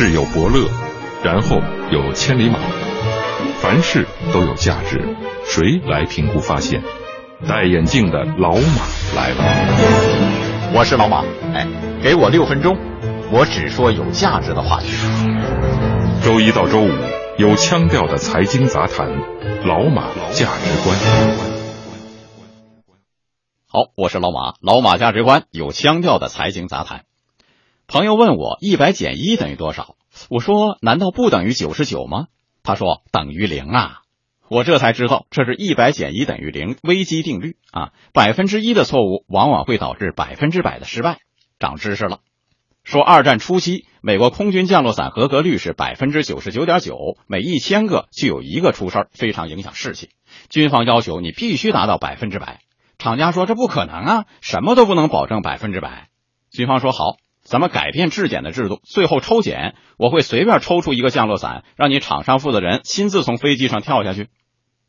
世有伯乐，然后有千里马，凡事都有价值，谁来评估发现？戴眼镜的老马来了。我是老马，哎，给我六分钟，我只说有价值的话题。周一到周五有腔调的财经杂谈，老马价值观。好，我是老马，老马价值观有腔调的财经杂谈。朋友问我一百减一等于多少？我说难道不等于九十九吗？他说等于零啊。我这才知道，这是一百减一等于零危机定律啊！百分之一的错误往往会导致百分之百的失败。长知识了。说二战初期，美国空军降落伞合格率是百分之九十九点九，每一千个就有一个出事儿非常影响士气。军方要求你必须达到百分之百，厂家说这不可能啊，什么都不能保证百分之百。军方说好，咱们改变质检的制度，最后抽检，我会随便抽出一个降落伞，让你厂商负责人亲自从飞机上跳下去。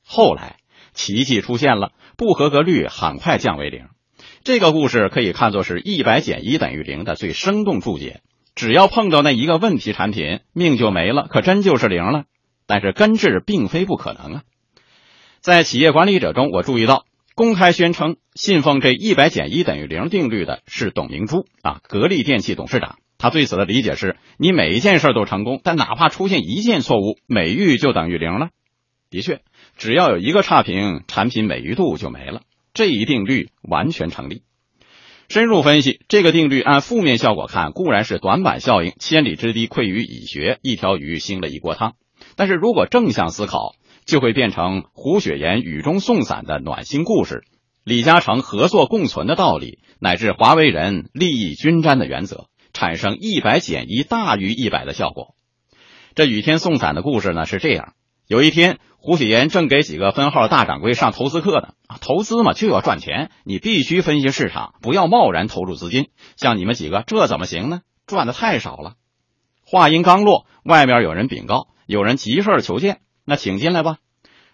后来奇迹出现了，不合格率很快降为零。这个故事可以看作是一百减一等于零的最生动注解。只要碰到那一个问题产品，命就没了，可真就是零了。但是根治并非不可能啊。在企业管理者中，我注意到公开宣称信奉这一百减一等于零定律的是董明珠啊，格力电器董事长。他对此的理解是：你每一件事都成功，但哪怕出现一件错误，美誉就等于零了。的确。只要有一个差评，产品美誉度就没了。这一定律完全成立。深入分析这个定律，按负面效果看，固然是短板效应，千里之堤溃于蚁穴，一条鱼腥了一锅汤。但是如果正向思考，就会变成胡雪岩雨中送伞的暖心故事，李嘉诚合作共存的道理，乃至华为人利益均沾的原则，产生一百减一大于一百的效果。这雨天送伞的故事呢是这样：有一天。胡雪岩正给几个分号大掌柜上投资课呢，投资嘛就要赚钱，你必须分析市场，不要贸然投入资金。像你们几个，这怎么行呢？赚的太少了。话音刚落，外面有人禀告，有人急事求见，那请进来吧。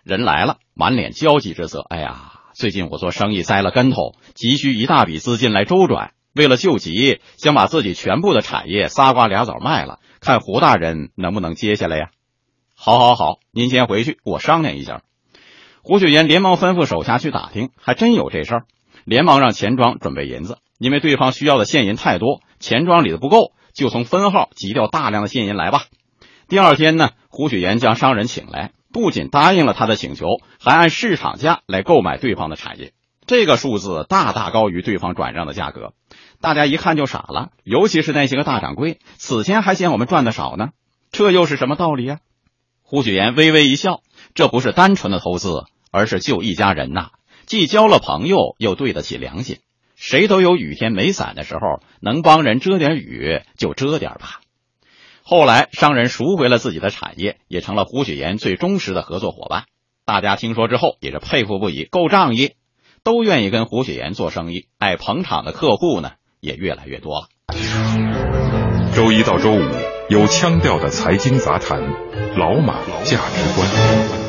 人来了，满脸焦急之色。哎呀，最近我做生意栽了跟头，急需一大笔资金来周转。为了救急，想把自己全部的产业仨瓜俩枣卖了，看胡大人能不能接下来呀？好，好，好，您先回去，我商量一下。胡雪岩连忙吩咐手下去打听，还真有这事儿，连忙让钱庄准备银子，因为对方需要的现银太多，钱庄里的不够，就从分号急调大量的现银来吧。第二天呢，胡雪岩将商人请来，不仅答应了他的请求，还按市场价来购买对方的产业，这个数字大大高于对方转让的价格。大家一看就傻了，尤其是那些个大掌柜，此前还嫌我们赚的少呢，这又是什么道理呀？胡雪岩微微一笑，这不是单纯的投资，而是救一家人呐！既交了朋友，又对得起良心。谁都有雨天没伞的时候，能帮人遮点雨就遮点吧。后来，商人赎回了自己的产业，也成了胡雪岩最忠实的合作伙伴。大家听说之后，也是佩服不已，够仗义，都愿意跟胡雪岩做生意。爱捧场的客户呢，也越来越多了。周一到周五有腔调的财经杂谈。老马价值观。